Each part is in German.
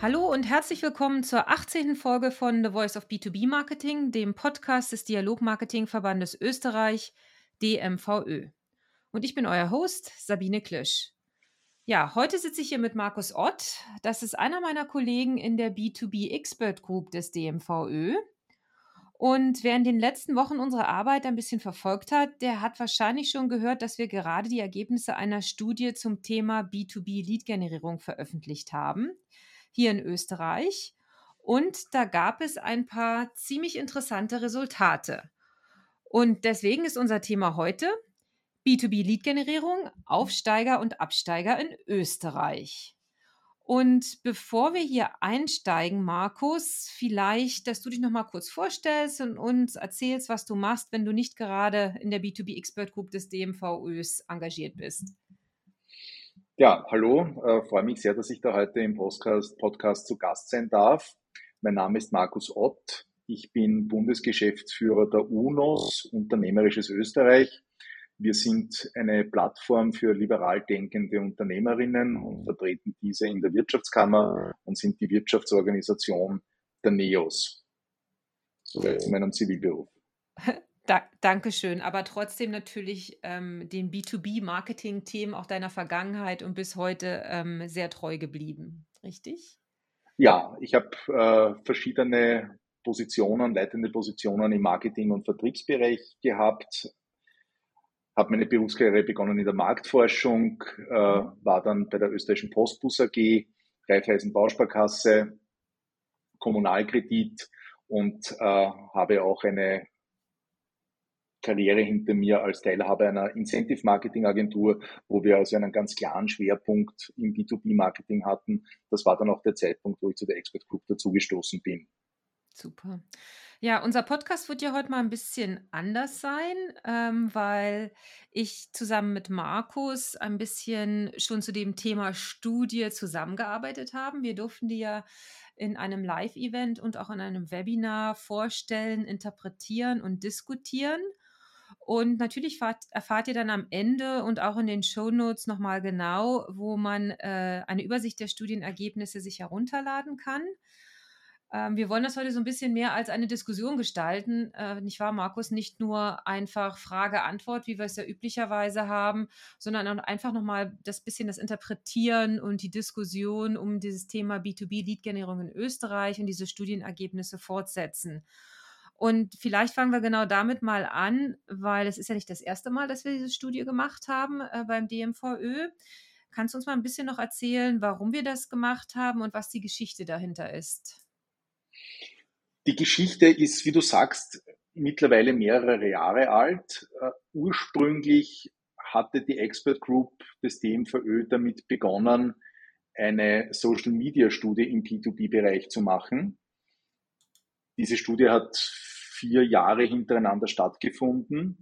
Hallo und herzlich willkommen zur 18. Folge von The Voice of B2B Marketing, dem Podcast des Dialogmarketingverbandes Österreich, DMVÖ. Und ich bin euer Host, Sabine Klisch. Ja, heute sitze ich hier mit Markus Ott. Das ist einer meiner Kollegen in der B2B Expert Group des DMVÖ. Und wer in den letzten Wochen unsere Arbeit ein bisschen verfolgt hat, der hat wahrscheinlich schon gehört, dass wir gerade die Ergebnisse einer Studie zum Thema B2B-Lead-Generierung veröffentlicht haben hier in Österreich. Und da gab es ein paar ziemlich interessante Resultate. Und deswegen ist unser Thema heute B2B-Lead-Generierung, Aufsteiger und Absteiger in Österreich. Und bevor wir hier einsteigen, Markus, vielleicht, dass du dich noch mal kurz vorstellst und uns erzählst, was du machst, wenn du nicht gerade in der B2B Expert Group des DMVÖs engagiert bist. Ja, hallo, äh, freue mich sehr, dass ich da heute im Podcast, Podcast zu Gast sein darf. Mein Name ist Markus Ott. Ich bin Bundesgeschäftsführer der UNOS, Unternehmerisches Österreich. Wir sind eine Plattform für liberal denkende Unternehmerinnen und vertreten diese in der Wirtschaftskammer und sind die Wirtschaftsorganisation der NEOS. Soweit zu meinem Zivilberuf. Da, Dankeschön, aber trotzdem natürlich ähm, den B2B-Marketing-Themen auch deiner Vergangenheit und bis heute ähm, sehr treu geblieben, richtig? Ja, ich habe äh, verschiedene Positionen, leitende Positionen im Marketing- und Vertriebsbereich gehabt, habe meine Berufskarriere begonnen in der Marktforschung, äh, war dann bei der österreichischen Postbus AG, Raiffeisen Bausparkasse, Kommunalkredit und äh, habe auch eine Karriere hinter mir als Teilhaber einer Incentive Marketing Agentur, wo wir also einen ganz klaren Schwerpunkt im B2B Marketing hatten. Das war dann auch der Zeitpunkt, wo ich zu der Expert Group dazugestoßen bin. Super. Ja, unser Podcast wird ja heute mal ein bisschen anders sein, ähm, weil ich zusammen mit Markus ein bisschen schon zu dem Thema Studie zusammengearbeitet haben. Wir durften die ja in einem Live-Event und auch in einem Webinar vorstellen, interpretieren und diskutieren. Und natürlich fahrt, erfahrt ihr dann am Ende und auch in den Shownotes nochmal genau, wo man äh, eine Übersicht der Studienergebnisse sich herunterladen kann. Ähm, wir wollen das heute so ein bisschen mehr als eine Diskussion gestalten, äh, nicht wahr, Markus? Nicht nur einfach Frage-Antwort, wie wir es ja üblicherweise haben, sondern einfach nochmal das bisschen das Interpretieren und die Diskussion um dieses Thema B2B-Lead-Generierung in Österreich und diese Studienergebnisse fortsetzen. Und vielleicht fangen wir genau damit mal an, weil es ist ja nicht das erste Mal, dass wir diese Studie gemacht haben äh, beim DMVÖ. Kannst du uns mal ein bisschen noch erzählen, warum wir das gemacht haben und was die Geschichte dahinter ist? Die Geschichte ist, wie du sagst, mittlerweile mehrere Jahre alt. Uh, ursprünglich hatte die Expert Group des DMVÖ damit begonnen, eine Social Media Studie im P2B-Bereich zu machen. Diese Studie hat vier Jahre hintereinander stattgefunden.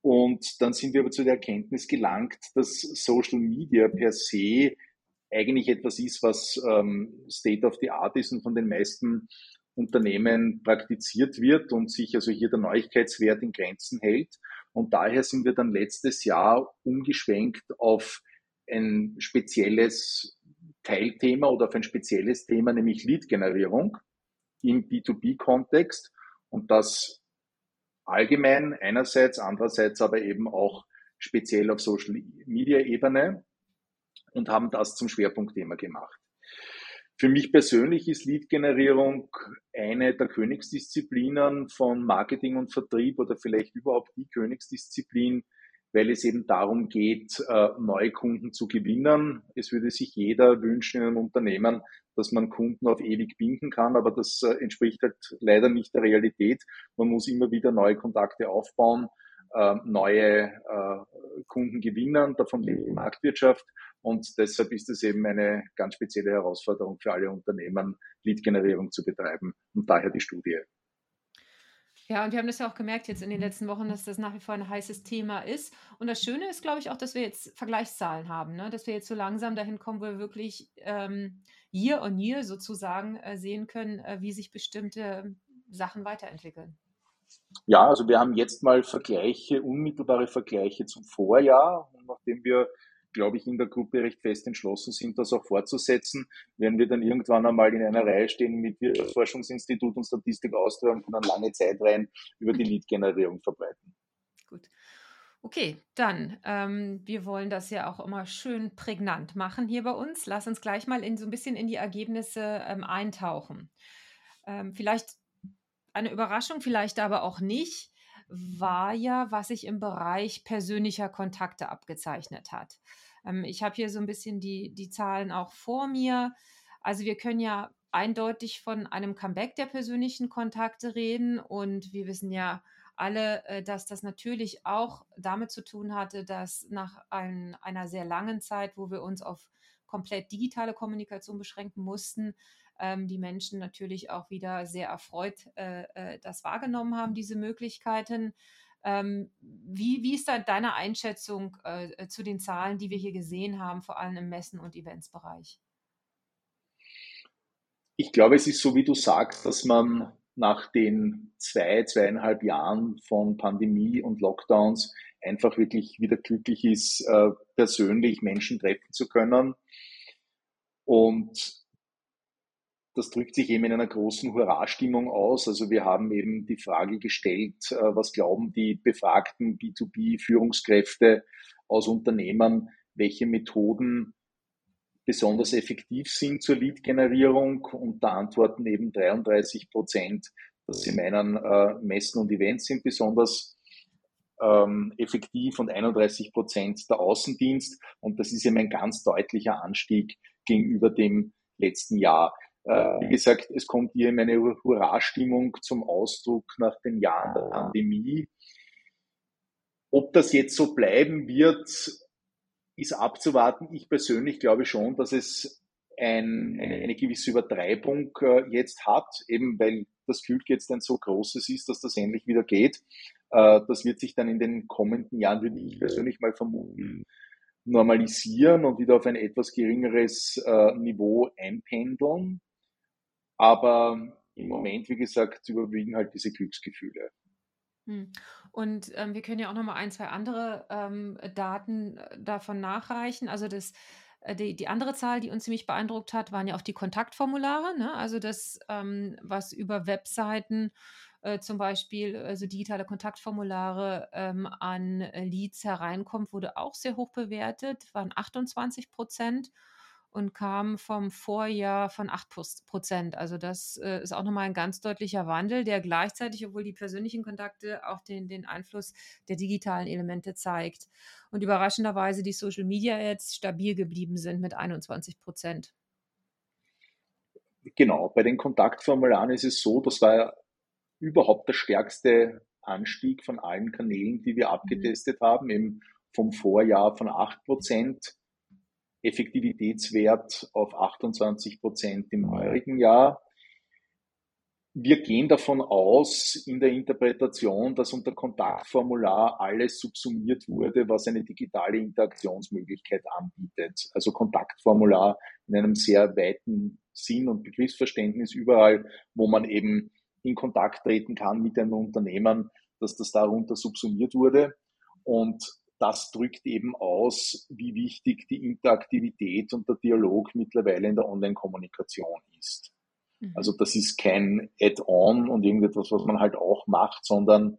Und dann sind wir aber zu der Erkenntnis gelangt, dass Social Media per se eigentlich etwas ist, was ähm, State of the Art ist und von den meisten Unternehmen praktiziert wird und sich also hier der Neuigkeitswert in Grenzen hält. Und daher sind wir dann letztes Jahr umgeschwenkt auf ein spezielles Teilthema oder auf ein spezielles Thema, nämlich Lead-Generierung im B2B-Kontext und das allgemein einerseits, andererseits aber eben auch speziell auf Social-Media-Ebene und haben das zum Schwerpunktthema gemacht. Für mich persönlich ist Lead-Generierung eine der Königsdisziplinen von Marketing und Vertrieb oder vielleicht überhaupt die Königsdisziplin, weil es eben darum geht, äh, neue Kunden zu gewinnen. Es würde sich jeder wünschen in einem Unternehmen, dass man Kunden auf ewig binden kann, aber das äh, entspricht halt leider nicht der Realität. Man muss immer wieder neue Kontakte aufbauen, äh, neue Kunden gewinnen, davon lebt die Marktwirtschaft und deshalb ist es eben eine ganz spezielle Herausforderung für alle Unternehmen, Lead-Generierung zu betreiben und daher die Studie. Ja, und wir haben das ja auch gemerkt jetzt in den letzten Wochen, dass das nach wie vor ein heißes Thema ist. Und das Schöne ist, glaube ich, auch, dass wir jetzt Vergleichszahlen haben, ne? dass wir jetzt so langsam dahin kommen, wo wir wirklich ähm, year on year sozusagen äh, sehen können, äh, wie sich bestimmte Sachen weiterentwickeln. Ja, also wir haben jetzt mal Vergleiche, unmittelbare Vergleiche zum Vorjahr. Und nachdem wir glaube ich, in der Gruppe recht fest entschlossen sind, das auch fortzusetzen, werden wir dann irgendwann einmal in einer Reihe stehen mit Forschungsinstitut und Statistik Austria und dann lange Zeit rein über die Lead-Generierung verbreiten. Gut. Okay, dann, ähm, wir wollen das ja auch immer schön prägnant machen hier bei uns. Lass uns gleich mal in so ein bisschen in die Ergebnisse ähm, eintauchen. Ähm, vielleicht eine Überraschung, vielleicht aber auch nicht, war ja, was sich im Bereich persönlicher Kontakte abgezeichnet hat. Ähm, ich habe hier so ein bisschen die, die Zahlen auch vor mir. Also wir können ja eindeutig von einem Comeback der persönlichen Kontakte reden und wir wissen ja, alle, äh, dass das natürlich auch damit zu tun hatte, dass nach ein, einer sehr langen Zeit, wo wir uns auf komplett digitale Kommunikation beschränken mussten, ähm, die Menschen natürlich auch wieder sehr erfreut äh, äh, das wahrgenommen haben, diese Möglichkeiten. Ähm, wie, wie ist da deine Einschätzung äh, zu den Zahlen, die wir hier gesehen haben, vor allem im Messen- und Eventsbereich? Ich glaube, es ist so, wie du sagst, dass man nach den zwei, zweieinhalb Jahren von Pandemie und Lockdowns einfach wirklich wieder glücklich ist, äh, persönlich Menschen treffen zu können. Und das drückt sich eben in einer großen Hurra-Stimmung aus. Also wir haben eben die Frage gestellt, äh, was glauben die befragten B2B-Führungskräfte aus Unternehmen, welche Methoden besonders effektiv sind zur Lead-Generierung und da antworten eben 33 Prozent, dass sie meinen, äh, Messen und Events sind besonders ähm, effektiv und 31 Prozent der Außendienst. Und das ist eben ein ganz deutlicher Anstieg gegenüber dem letzten Jahr. Äh, wie gesagt, es kommt hier eine Hurra-Stimmung zum Ausdruck nach den Jahren der Pandemie. Ob das jetzt so bleiben wird, ist abzuwarten. Ich persönlich glaube schon, dass es ein, eine, eine, gewisse Übertreibung äh, jetzt hat, eben weil das Glück jetzt ein so großes ist, dass das endlich wieder geht. Äh, das wird sich dann in den kommenden Jahren, würde ich persönlich mal vermuten, normalisieren und wieder auf ein etwas geringeres äh, Niveau einpendeln. Aber im Moment, wie gesagt, überwiegen halt diese Glücksgefühle. Hm. Und ähm, wir können ja auch noch mal ein, zwei andere ähm, Daten äh, davon nachreichen. Also das, äh, die, die andere Zahl, die uns ziemlich beeindruckt hat, waren ja auch die Kontaktformulare. Ne? Also das, ähm, was über Webseiten äh, zum Beispiel, also digitale Kontaktformulare ähm, an Leads hereinkommt, wurde auch sehr hoch bewertet, waren 28 Prozent und kam vom Vorjahr von 8 Prozent. Also das äh, ist auch nochmal ein ganz deutlicher Wandel, der gleichzeitig, obwohl die persönlichen Kontakte auch den, den Einfluss der digitalen Elemente zeigt. Und überraschenderweise die Social Media Ads stabil geblieben sind mit 21 Prozent. Genau, bei den Kontaktformularen ist es so, das war ja überhaupt der stärkste Anstieg von allen Kanälen, die wir mhm. abgetestet mhm. haben, eben vom Vorjahr von 8 Prozent Effektivitätswert auf 28 Prozent im heurigen Jahr. Wir gehen davon aus in der Interpretation, dass unter Kontaktformular alles subsumiert wurde, was eine digitale Interaktionsmöglichkeit anbietet. Also Kontaktformular in einem sehr weiten Sinn und Begriffsverständnis überall, wo man eben in Kontakt treten kann mit einem Unternehmen, dass das darunter subsumiert wurde. Und das drückt eben aus, wie wichtig die Interaktivität und der Dialog mittlerweile in der Online-Kommunikation ist. Mhm. Also das ist kein Add-on und irgendetwas, was man halt auch macht, sondern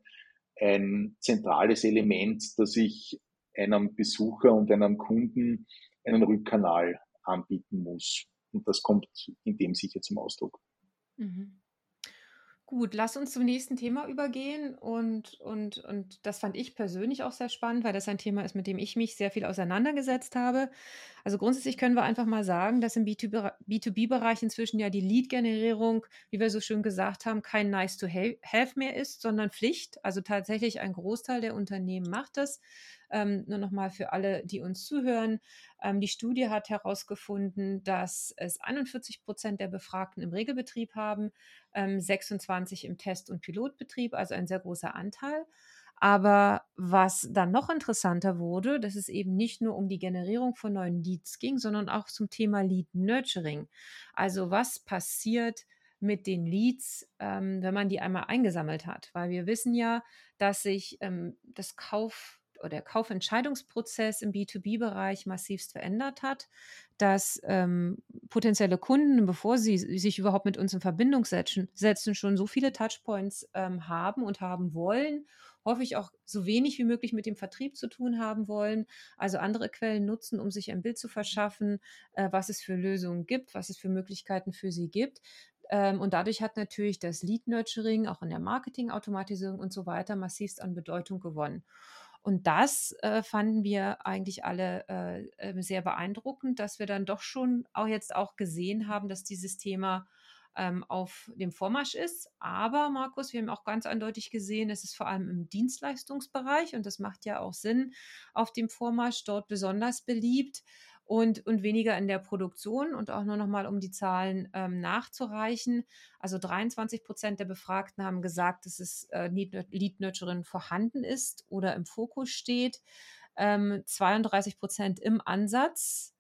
ein zentrales Element, das ich einem Besucher und einem Kunden einen Rückkanal anbieten muss. Und das kommt in dem sicher zum Ausdruck. Mhm. Gut, lass uns zum nächsten Thema übergehen und und und das fand ich persönlich auch sehr spannend, weil das ein Thema ist, mit dem ich mich sehr viel auseinandergesetzt habe. Also, grundsätzlich können wir einfach mal sagen, dass im B2B-Bereich inzwischen ja die Lead-Generierung, wie wir so schön gesagt haben, kein nice to have mehr ist, sondern Pflicht. Also, tatsächlich ein Großteil der Unternehmen macht das. Ähm, nur noch mal für alle, die uns zuhören. Ähm, die Studie hat herausgefunden, dass es 41 Prozent der Befragten im Regelbetrieb haben, ähm, 26 im Test- und Pilotbetrieb, also ein sehr großer Anteil. Aber was dann noch interessanter wurde, dass es eben nicht nur um die Generierung von neuen Leads ging, sondern auch zum Thema Lead Nurturing. Also was passiert mit den Leads, ähm, wenn man die einmal eingesammelt hat? Weil wir wissen ja, dass sich ähm, das Kauf der Kaufentscheidungsprozess im B2B-Bereich massivst verändert hat, dass ähm, potenzielle Kunden, bevor sie sich überhaupt mit uns in Verbindung setzen, setzen schon so viele Touchpoints ähm, haben und haben wollen, ich auch so wenig wie möglich mit dem Vertrieb zu tun haben wollen, also andere Quellen nutzen, um sich ein Bild zu verschaffen, äh, was es für Lösungen gibt, was es für Möglichkeiten für sie gibt. Ähm, und dadurch hat natürlich das Lead Nurturing auch in der Marketing-Automatisierung und so weiter massivst an Bedeutung gewonnen. Und das äh, fanden wir eigentlich alle äh, äh, sehr beeindruckend, dass wir dann doch schon auch jetzt auch gesehen haben, dass dieses Thema ähm, auf dem Vormarsch ist. Aber Markus, wir haben auch ganz eindeutig gesehen, es ist vor allem im Dienstleistungsbereich und das macht ja auch Sinn auf dem Vormarsch dort besonders beliebt und, und weniger in der Produktion. Und auch nur noch mal, um die Zahlen ähm, nachzureichen. Also 23 Prozent der Befragten haben gesagt, dass es äh, Lead Nurturing vorhanden ist oder im Fokus steht. Ähm, 32 Prozent im Ansatz.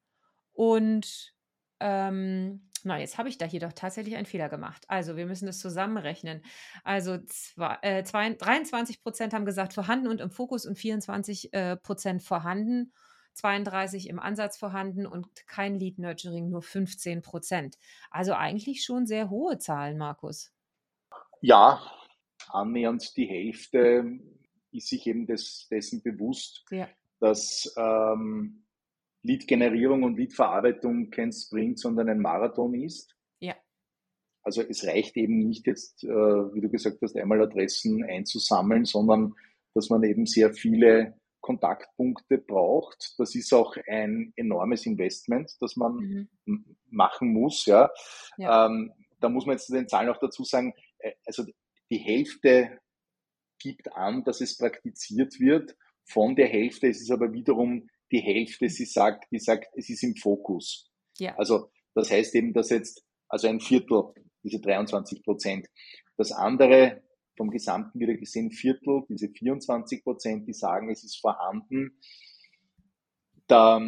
Und ähm, na, jetzt habe ich da hier doch tatsächlich einen Fehler gemacht. Also, wir müssen das zusammenrechnen. Also, zwei, äh, zwei, 23 Prozent haben gesagt vorhanden und im Fokus und 24 äh, Prozent vorhanden. 32 im Ansatz vorhanden und kein Lead Nurturing, nur 15 Prozent. Also eigentlich schon sehr hohe Zahlen, Markus. Ja, annähernd die Hälfte ist sich eben des, dessen bewusst, ja. dass ähm, Lead-Generierung und Lead-Verarbeitung kein Sprint, sondern ein Marathon ist. Ja. Also es reicht eben nicht jetzt, äh, wie du gesagt hast, einmal Adressen einzusammeln, sondern dass man eben sehr viele Kontaktpunkte braucht. Das ist auch ein enormes Investment, das man mhm. machen muss. Ja. ja. Ähm, da muss man jetzt den Zahlen auch dazu sagen, äh, also die Hälfte gibt an, dass es praktiziert wird. Von der Hälfte ist es aber wiederum die Hälfte, sie sagt, die sagt, es ist im Fokus. Ja. Also das heißt eben, dass jetzt, also ein Viertel, diese 23 Prozent. Das andere, vom Gesamten wieder gesehen Viertel, diese 24 Prozent, die sagen, es ist vorhanden. Da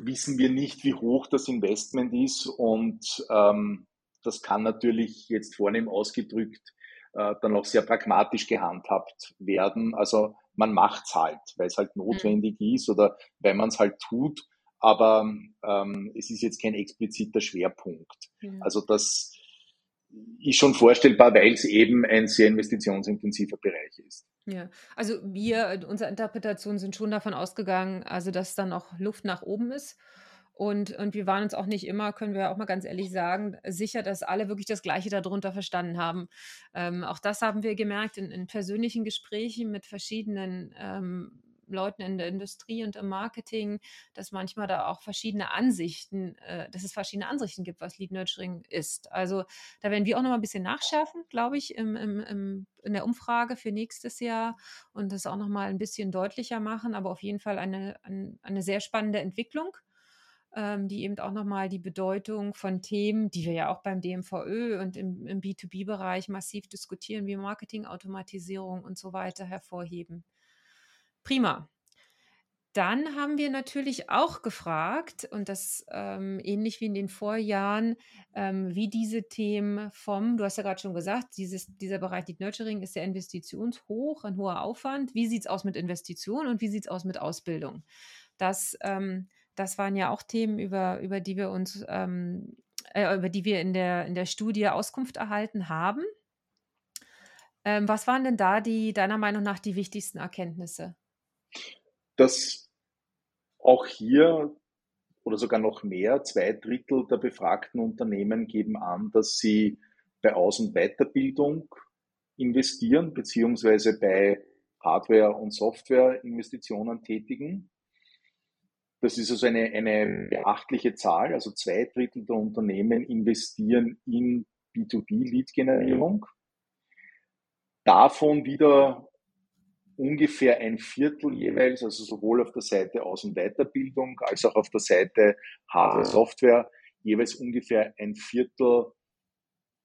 wissen wir nicht, wie hoch das Investment ist und ähm, das kann natürlich jetzt vornehm ausgedrückt äh, dann auch sehr pragmatisch gehandhabt werden. Also man macht es halt, weil es halt mhm. notwendig mhm. ist oder weil man es halt tut, aber ähm, es ist jetzt kein expliziter Schwerpunkt. Mhm. Also das ist schon vorstellbar, weil es eben ein sehr investitionsintensiver Bereich ist. Ja, also wir, unsere Interpretationen sind schon davon ausgegangen, also dass dann noch Luft nach oben ist. Und, und wir waren uns auch nicht immer, können wir auch mal ganz ehrlich sagen, sicher, dass alle wirklich das Gleiche darunter verstanden haben. Ähm, auch das haben wir gemerkt in, in persönlichen Gesprächen mit verschiedenen ähm, Leuten in der Industrie und im Marketing, dass manchmal da auch verschiedene Ansichten, äh, dass es verschiedene Ansichten gibt, was Lead Nurturing ist. Also da werden wir auch noch mal ein bisschen nachschärfen, glaube ich, im, im, im, in der Umfrage für nächstes Jahr und das auch noch mal ein bisschen deutlicher machen, aber auf jeden Fall eine, eine, eine sehr spannende Entwicklung ähm, die eben auch nochmal die Bedeutung von Themen, die wir ja auch beim DMVÖ und im, im B2B-Bereich massiv diskutieren, wie Marketingautomatisierung und so weiter hervorheben. Prima. Dann haben wir natürlich auch gefragt, und das ähm, ähnlich wie in den Vorjahren, ähm, wie diese Themen vom, du hast ja gerade schon gesagt, dieses, dieser Bereich Lead Nurturing ist sehr investitionshoch, ein hoher Aufwand. Wie sieht es aus mit Investitionen und wie sieht es aus mit Ausbildung? Das, ähm, das waren ja auch Themen, über, über die wir uns, ähm, äh, über die wir in der, in der Studie Auskunft erhalten haben. Ähm, was waren denn da die, deiner Meinung nach, die wichtigsten Erkenntnisse? Dass auch hier oder sogar noch mehr, zwei Drittel der befragten Unternehmen geben an, dass sie bei Aus- und Weiterbildung investieren, beziehungsweise bei Hardware- und Software-Investitionen tätigen. Das ist also eine, eine beachtliche Zahl. Also zwei Drittel der Unternehmen investieren in B2B-Lead-Generierung. Davon wieder ungefähr ein Viertel jeweils, also sowohl auf der Seite Aus- und Weiterbildung als auch auf der Seite Hardware, Software, jeweils ungefähr ein Viertel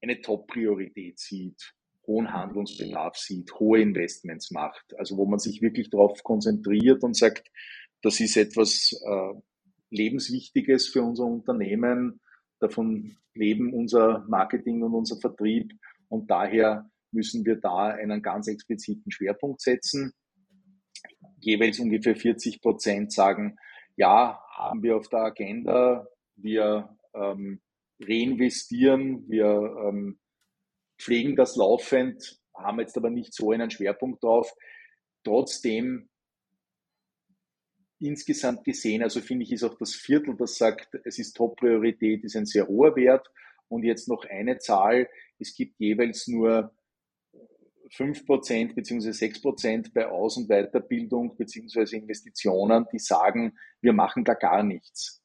eine Top-Priorität sieht, hohen Handlungsbedarf sieht, hohe Investments macht. Also wo man sich wirklich darauf konzentriert und sagt, das ist etwas äh, Lebenswichtiges für unser Unternehmen, davon leben unser Marketing und unser Vertrieb und daher müssen wir da einen ganz expliziten Schwerpunkt setzen. jeweils ungefähr 40 Prozent sagen, ja, haben wir auf der Agenda, wir ähm, reinvestieren, wir ähm, pflegen das laufend, haben jetzt aber nicht so einen Schwerpunkt drauf. Trotzdem insgesamt gesehen, also finde ich, ist auch das Viertel, das sagt, es ist Top-Priorität, ist ein sehr hoher Wert. Und jetzt noch eine Zahl, es gibt jeweils nur 5% bzw. 6% bei Aus- und Weiterbildung bzw. Investitionen, die sagen, wir machen da gar nichts.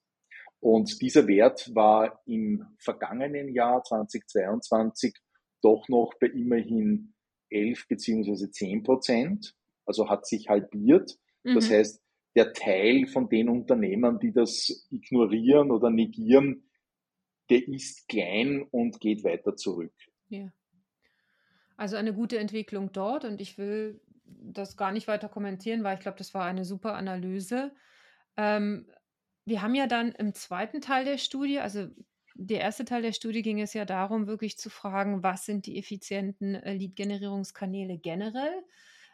Und dieser Wert war im vergangenen Jahr 2022 doch noch bei immerhin 11 bzw. 10 Prozent, also hat sich halbiert. Mhm. Das heißt, der Teil von den Unternehmen, die das ignorieren oder negieren, der ist klein und geht weiter zurück. Ja. Also eine gute Entwicklung dort und ich will das gar nicht weiter kommentieren, weil ich glaube, das war eine super Analyse. Ähm, wir haben ja dann im zweiten Teil der Studie, also der erste Teil der Studie ging es ja darum, wirklich zu fragen, was sind die effizienten äh, Lead-Generierungskanäle generell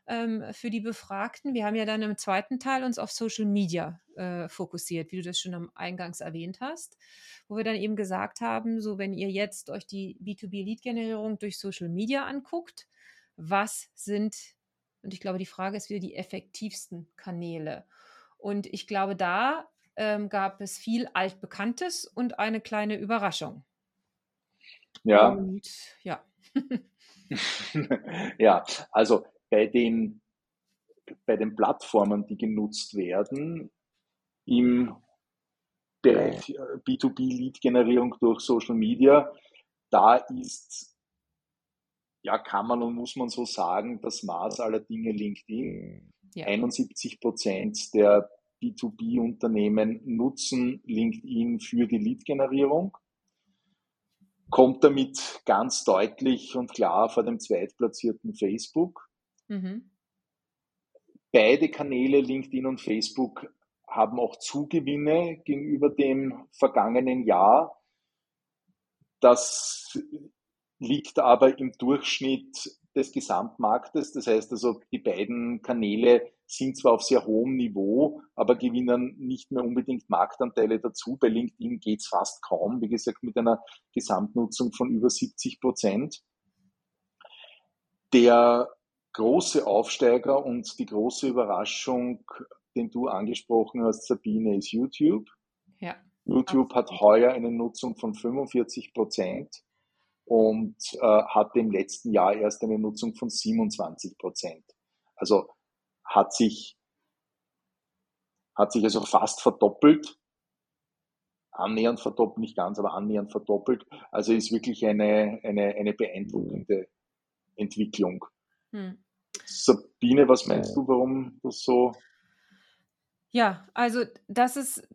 ähm, für die Befragten. Wir haben ja dann im zweiten Teil uns auf Social Media äh, fokussiert, wie du das schon am Eingangs erwähnt hast, wo wir dann eben gesagt haben, so wenn ihr jetzt euch die B2B-Lead-Generierung durch Social Media anguckt, was sind, und ich glaube, die Frage ist wieder die effektivsten Kanäle. Und ich glaube, da ähm, gab es viel Altbekanntes und eine kleine Überraschung. Ja. Und, ja. ja, also bei den, bei den Plattformen, die genutzt werden, im Bereich äh, B2B-Lead-Generierung durch Social Media, da ist, ja, kann man und muss man so sagen, das Maß aller Dinge LinkedIn. Ja. 71 Prozent der B2B-Unternehmen nutzen LinkedIn für die Lead-Generierung, kommt damit ganz deutlich und klar vor dem zweitplatzierten Facebook. Mhm. Beide Kanäle, LinkedIn und Facebook, haben auch Zugewinne gegenüber dem vergangenen Jahr. Das liegt aber im Durchschnitt des Gesamtmarktes. Das heißt also, die beiden Kanäle sind zwar auf sehr hohem Niveau, aber gewinnen nicht mehr unbedingt Marktanteile dazu. Bei LinkedIn geht es fast kaum, wie gesagt, mit einer Gesamtnutzung von über 70 Prozent. Der große Aufsteiger und die große Überraschung, den du angesprochen hast, Sabine, ist YouTube. Ja. YouTube hat heuer eine Nutzung von 45 Prozent und äh, hatte im letzten Jahr erst eine Nutzung von 27 Prozent. Also hat sich, hat sich also fast verdoppelt. Annähernd verdoppelt, nicht ganz, aber annähernd verdoppelt. Also ist wirklich eine, eine, eine beeindruckende Entwicklung. Hm. Sabine, was meinst du, warum das so? Ja, also das ist,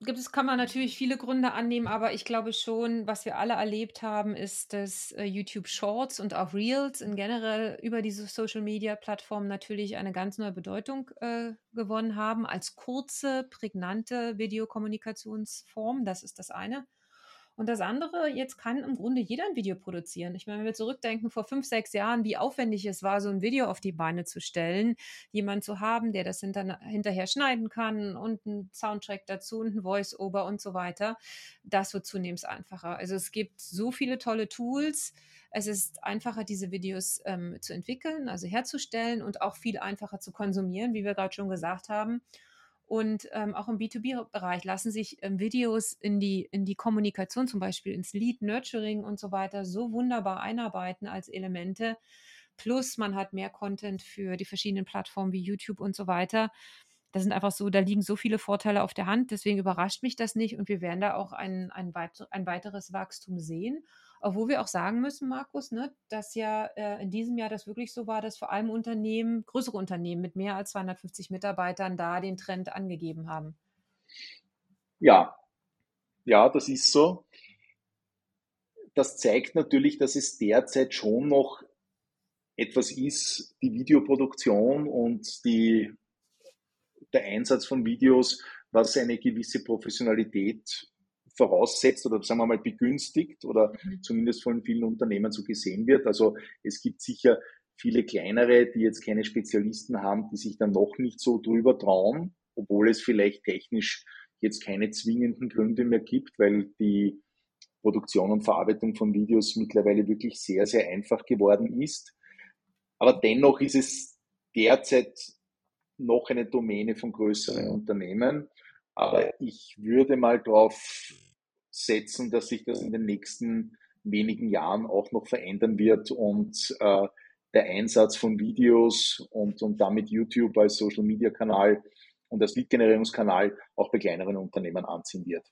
gibt es, kann man natürlich viele Gründe annehmen, aber ich glaube schon, was wir alle erlebt haben, ist, dass äh, YouTube Shorts und auch Reels in generell über diese Social Media Plattformen natürlich eine ganz neue Bedeutung äh, gewonnen haben als kurze, prägnante Videokommunikationsform. Das ist das eine. Und das andere, jetzt kann im Grunde jeder ein Video produzieren. Ich meine, wenn wir zurückdenken, vor fünf, sechs Jahren, wie aufwendig es war, so ein Video auf die Beine zu stellen, jemand zu haben, der das hinter, hinterher schneiden kann und einen Soundtrack dazu und ein Voice-Over und so weiter, das wird zunehmend einfacher. Also es gibt so viele tolle Tools. Es ist einfacher, diese Videos ähm, zu entwickeln, also herzustellen und auch viel einfacher zu konsumieren, wie wir gerade schon gesagt haben. Und ähm, auch im B2B-Bereich lassen sich ähm, Videos in die, in die Kommunikation, zum Beispiel ins Lead, Nurturing und so weiter, so wunderbar einarbeiten als Elemente. Plus man hat mehr Content für die verschiedenen Plattformen wie YouTube und so weiter. Das sind einfach so, da liegen so viele Vorteile auf der Hand. Deswegen überrascht mich das nicht und wir werden da auch ein, ein, weit, ein weiteres Wachstum sehen. Obwohl wir auch sagen müssen, Markus, ne, dass ja äh, in diesem Jahr das wirklich so war, dass vor allem Unternehmen, größere Unternehmen mit mehr als 250 Mitarbeitern da den Trend angegeben haben. Ja, ja, das ist so. Das zeigt natürlich, dass es derzeit schon noch etwas ist, die Videoproduktion und die, der Einsatz von Videos, was eine gewisse Professionalität voraussetzt oder sagen wir mal begünstigt oder mhm. zumindest von vielen Unternehmen so gesehen wird. Also es gibt sicher viele kleinere, die jetzt keine Spezialisten haben, die sich dann noch nicht so drüber trauen, obwohl es vielleicht technisch jetzt keine zwingenden Gründe mehr gibt, weil die Produktion und Verarbeitung von Videos mittlerweile wirklich sehr, sehr einfach geworden ist. Aber dennoch ist es derzeit noch eine Domäne von größeren Unternehmen. Aber ich würde mal darauf setzen, dass sich das in den nächsten wenigen Jahren auch noch verändern wird und äh, der Einsatz von Videos und, und damit YouTube als Social Media Kanal und als Lead-Generierungskanal auch bei kleineren Unternehmen anziehen wird.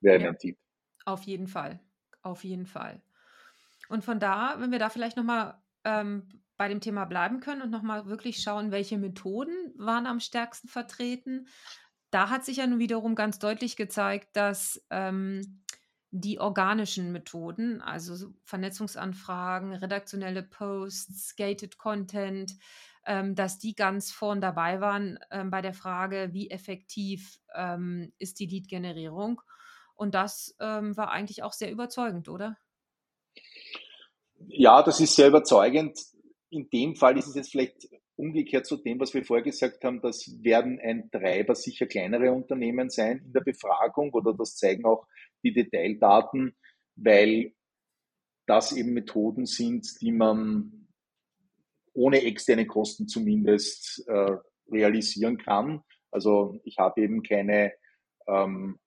Wäre ja, mein Tipp. Auf jeden Fall. Auf jeden Fall. Und von da, wenn wir da vielleicht nochmal ähm, bei dem Thema bleiben können und nochmal wirklich schauen, welche Methoden waren am stärksten vertreten. Da hat sich ja nun wiederum ganz deutlich gezeigt, dass ähm, die organischen Methoden, also Vernetzungsanfragen, redaktionelle Posts, gated Content, ähm, dass die ganz vorn dabei waren ähm, bei der Frage, wie effektiv ähm, ist die Lead-Generierung. Und das ähm, war eigentlich auch sehr überzeugend, oder? Ja, das ist sehr überzeugend. In dem Fall ist es jetzt vielleicht umgekehrt zu dem, was wir vorher gesagt haben, das werden ein Treiber sicher kleinere Unternehmen sein in der Befragung oder das zeigen auch die Detaildaten, weil das eben Methoden sind, die man ohne externe Kosten zumindest äh, realisieren kann. Also ich habe eben keine ähm,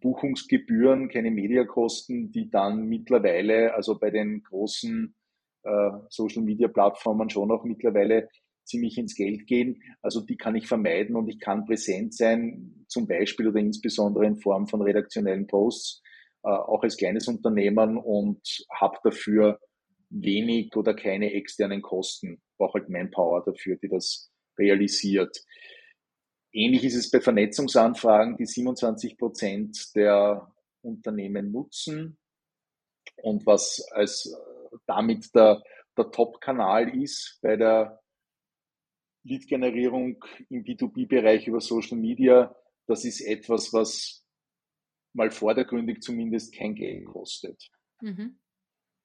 Buchungsgebühren, keine Mediakosten, die dann mittlerweile, also bei den großen äh, Social Media Plattformen schon auch mittlerweile ziemlich ins Geld gehen. Also die kann ich vermeiden und ich kann präsent sein, zum Beispiel oder insbesondere in Form von redaktionellen Posts, äh, auch als kleines Unternehmen und habe dafür wenig oder keine externen Kosten. Brauche halt Manpower dafür, die das realisiert. Ähnlich ist es bei Vernetzungsanfragen, die 27 Prozent der Unternehmen nutzen. Und was als damit der, der Top-Kanal ist bei der Lead-Generierung im B2B-Bereich über Social Media, das ist etwas, was mal vordergründig zumindest kein Geld kostet. Mhm.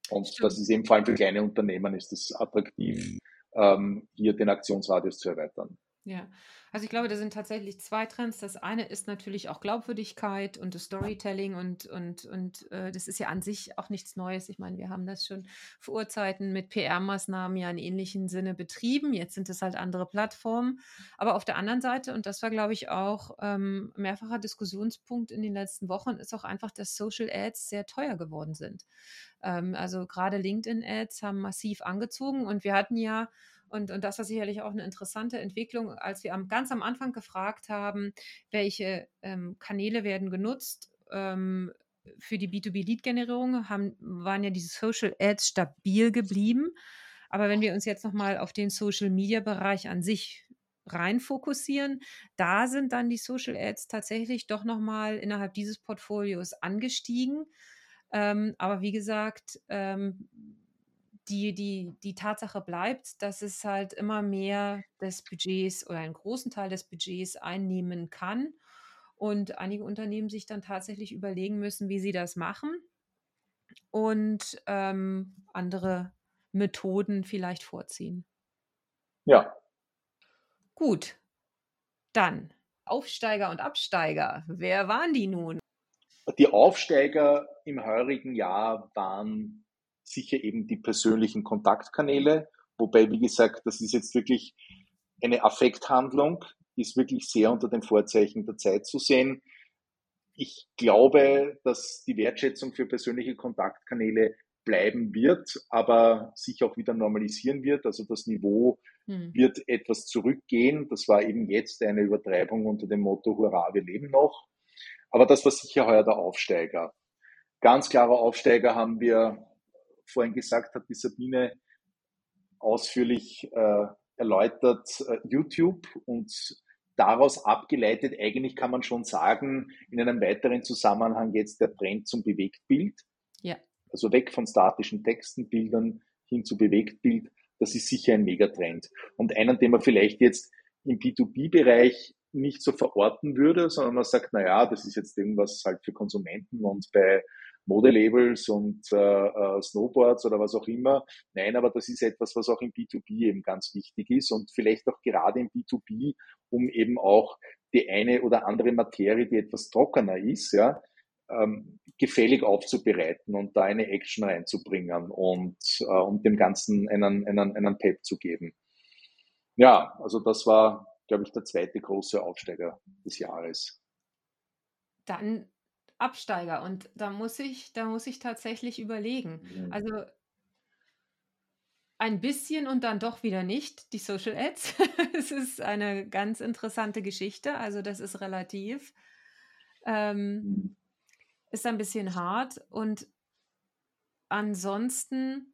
Und das ist eben vor allem für kleine Unternehmen ist es attraktiv, ähm, hier den Aktionsradius zu erweitern. Ja, also ich glaube, da sind tatsächlich zwei Trends. Das eine ist natürlich auch Glaubwürdigkeit und das Storytelling und, und, und äh, das ist ja an sich auch nichts Neues. Ich meine, wir haben das schon vor Urzeiten mit PR-Maßnahmen ja in ähnlichen Sinne betrieben. Jetzt sind es halt andere Plattformen. Aber auf der anderen Seite, und das war, glaube ich, auch ähm, mehrfacher Diskussionspunkt in den letzten Wochen, ist auch einfach, dass Social Ads sehr teuer geworden sind. Ähm, also gerade LinkedIn-Ads haben massiv angezogen und wir hatten ja und, und das war sicherlich auch eine interessante Entwicklung, als wir am, ganz am Anfang gefragt haben, welche ähm, Kanäle werden genutzt ähm, für die B2B-Lead-Generierung, waren ja diese Social Ads stabil geblieben. Aber wenn wir uns jetzt nochmal auf den Social-Media-Bereich an sich rein fokussieren, da sind dann die Social Ads tatsächlich doch nochmal innerhalb dieses Portfolios angestiegen. Ähm, aber wie gesagt, ähm, die, die, die Tatsache bleibt, dass es halt immer mehr des Budgets oder einen großen Teil des Budgets einnehmen kann und einige Unternehmen sich dann tatsächlich überlegen müssen, wie sie das machen und ähm, andere Methoden vielleicht vorziehen. Ja. Gut, dann Aufsteiger und Absteiger. Wer waren die nun? Die Aufsteiger im heurigen Jahr waren sicher eben die persönlichen Kontaktkanäle, wobei, wie gesagt, das ist jetzt wirklich eine Affekthandlung, ist wirklich sehr unter den Vorzeichen der Zeit zu sehen. Ich glaube, dass die Wertschätzung für persönliche Kontaktkanäle bleiben wird, aber sich auch wieder normalisieren wird. Also das Niveau hm. wird etwas zurückgehen. Das war eben jetzt eine Übertreibung unter dem Motto Hurra, wir leben noch. Aber das war sicher heuer der Aufsteiger. Ganz klarer Aufsteiger haben wir vorhin gesagt hat, die Sabine ausführlich äh, erläutert, äh, YouTube und daraus abgeleitet, eigentlich kann man schon sagen, in einem weiteren Zusammenhang jetzt der Trend zum Bewegtbild. Ja. Also weg von statischen Texten, Bildern hin zu Bewegtbild. Das ist sicher ein Megatrend. Und einen, den man vielleicht jetzt im B2B-Bereich nicht so verorten würde, sondern man sagt, na ja, das ist jetzt irgendwas halt für Konsumenten und bei Modelabels und äh, äh, Snowboards oder was auch immer. Nein, aber das ist etwas, was auch im B2B eben ganz wichtig ist und vielleicht auch gerade im B2B, um eben auch die eine oder andere Materie, die etwas trockener ist, ja, ähm, gefällig aufzubereiten und da eine Action reinzubringen und, äh, und dem Ganzen einen, einen, einen Pep zu geben. Ja, also das war, glaube ich, der zweite große Aufsteiger des Jahres. Dann Absteiger und da muss ich, da muss ich tatsächlich überlegen. Mhm. Also ein bisschen und dann doch wieder nicht die Social Ads. Es ist eine ganz interessante Geschichte, also das ist relativ. Ähm, mhm. ist ein bisschen hart und ansonsten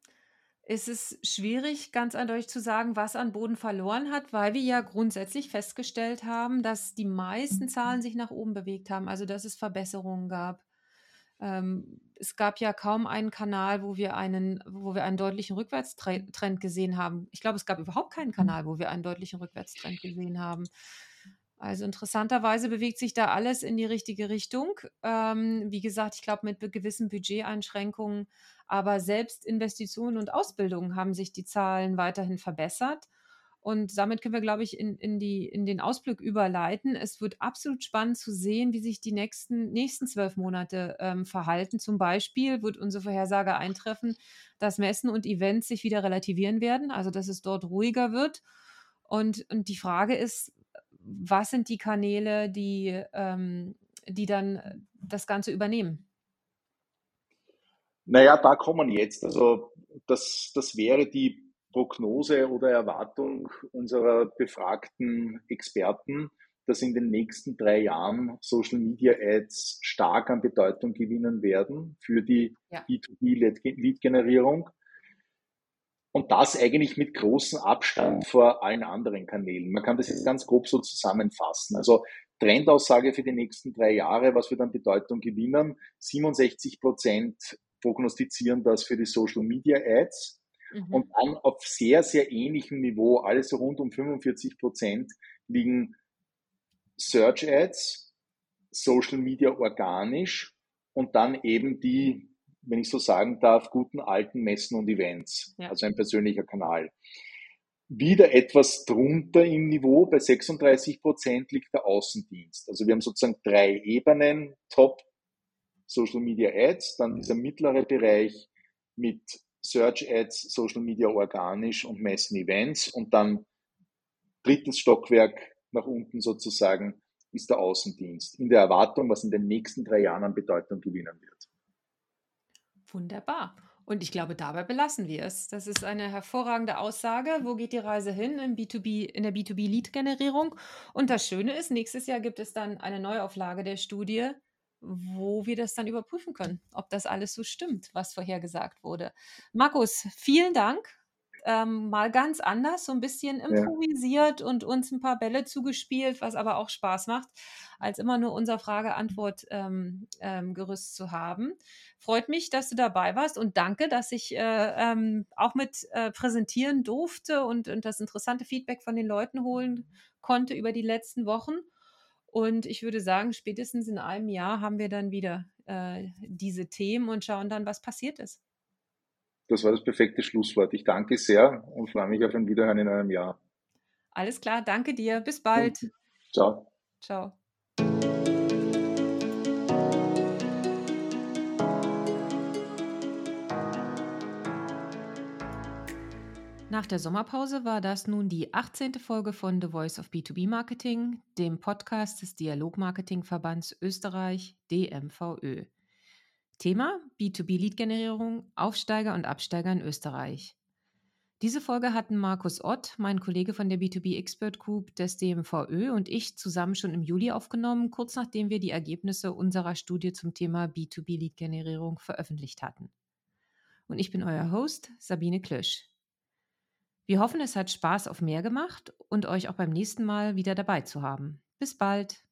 ist es schwierig, ganz eindeutig zu sagen, was an Boden verloren hat, weil wir ja grundsätzlich festgestellt haben, dass die meisten Zahlen sich nach oben bewegt haben, also dass es Verbesserungen gab. Ähm, es gab ja kaum einen Kanal, wo wir einen, wo wir einen deutlichen Rückwärtstrend gesehen haben. Ich glaube, es gab überhaupt keinen Kanal, wo wir einen deutlichen Rückwärtstrend gesehen haben. Also interessanterweise bewegt sich da alles in die richtige Richtung. Ähm, wie gesagt, ich glaube mit gewissen Budgeteinschränkungen, aber selbst Investitionen und Ausbildung haben sich die Zahlen weiterhin verbessert. Und damit können wir, glaube ich, in, in, die, in den Ausblick überleiten. Es wird absolut spannend zu sehen, wie sich die nächsten, nächsten zwölf Monate ähm, verhalten. Zum Beispiel wird unsere Vorhersage eintreffen, dass Messen und Events sich wieder relativieren werden, also dass es dort ruhiger wird. Und, und die Frage ist, was sind die Kanäle, die, ähm, die dann äh, das Ganze übernehmen? Naja, da kommen jetzt. Also das, das wäre die Prognose oder Erwartung unserer befragten Experten, dass in den nächsten drei Jahren Social Media Ads stark an Bedeutung gewinnen werden für die ja. B2B-Lead-Generierung. Und das eigentlich mit großem Abstand vor allen anderen Kanälen. Man kann das jetzt ganz grob so zusammenfassen. Also Trendaussage für die nächsten drei Jahre, was wir dann Bedeutung gewinnen. 67 Prozent prognostizieren das für die Social Media Ads. Mhm. Und dann auf sehr, sehr ähnlichem Niveau, alles so rund um 45 Prozent, liegen Search Ads, Social Media organisch und dann eben die wenn ich so sagen darf, guten alten Messen und Events, ja. also ein persönlicher Kanal. Wieder etwas drunter im Niveau, bei 36 Prozent liegt der Außendienst. Also wir haben sozusagen drei Ebenen, Top Social Media Ads, dann dieser mittlere Bereich mit Search Ads, Social Media organisch und Messen Events und dann drittes Stockwerk nach unten sozusagen ist der Außendienst in der Erwartung, was in den nächsten drei Jahren an Bedeutung gewinnen wird. Wunderbar. Und ich glaube, dabei belassen wir es. Das ist eine hervorragende Aussage. Wo geht die Reise hin im B2B, in der B2B-Lead-Generierung? Und das Schöne ist, nächstes Jahr gibt es dann eine Neuauflage der Studie, wo wir das dann überprüfen können, ob das alles so stimmt, was vorhergesagt wurde. Markus, vielen Dank ähm, mal ganz anders, so ein bisschen improvisiert ja. und uns ein paar Bälle zugespielt, was aber auch Spaß macht, als immer nur unser Frage-Antwort-Gerüst ähm, ähm, zu haben. Freut mich, dass du dabei warst und danke, dass ich äh, ähm, auch mit äh, präsentieren durfte und, und das interessante Feedback von den Leuten holen konnte über die letzten Wochen. Und ich würde sagen, spätestens in einem Jahr haben wir dann wieder äh, diese Themen und schauen dann, was passiert ist. Das war das perfekte Schlusswort. Ich danke sehr und freue mich auf ein Wiederhören in einem Jahr. Alles klar, danke dir. Bis bald. Und ciao. Ciao. Nach der Sommerpause war das nun die 18. Folge von The Voice of B2B Marketing, dem Podcast des Dialogmarketingverbands Österreich DMVÖ. Thema B2B-Lead-Generierung, Aufsteiger und Absteiger in Österreich. Diese Folge hatten Markus Ott, mein Kollege von der B2B Expert Group des DMVÖ und ich zusammen schon im Juli aufgenommen, kurz nachdem wir die Ergebnisse unserer Studie zum Thema B2B-Lead-Generierung veröffentlicht hatten. Und ich bin euer Host, Sabine Klösch. Wir hoffen, es hat Spaß auf mehr gemacht und euch auch beim nächsten Mal wieder dabei zu haben. Bis bald!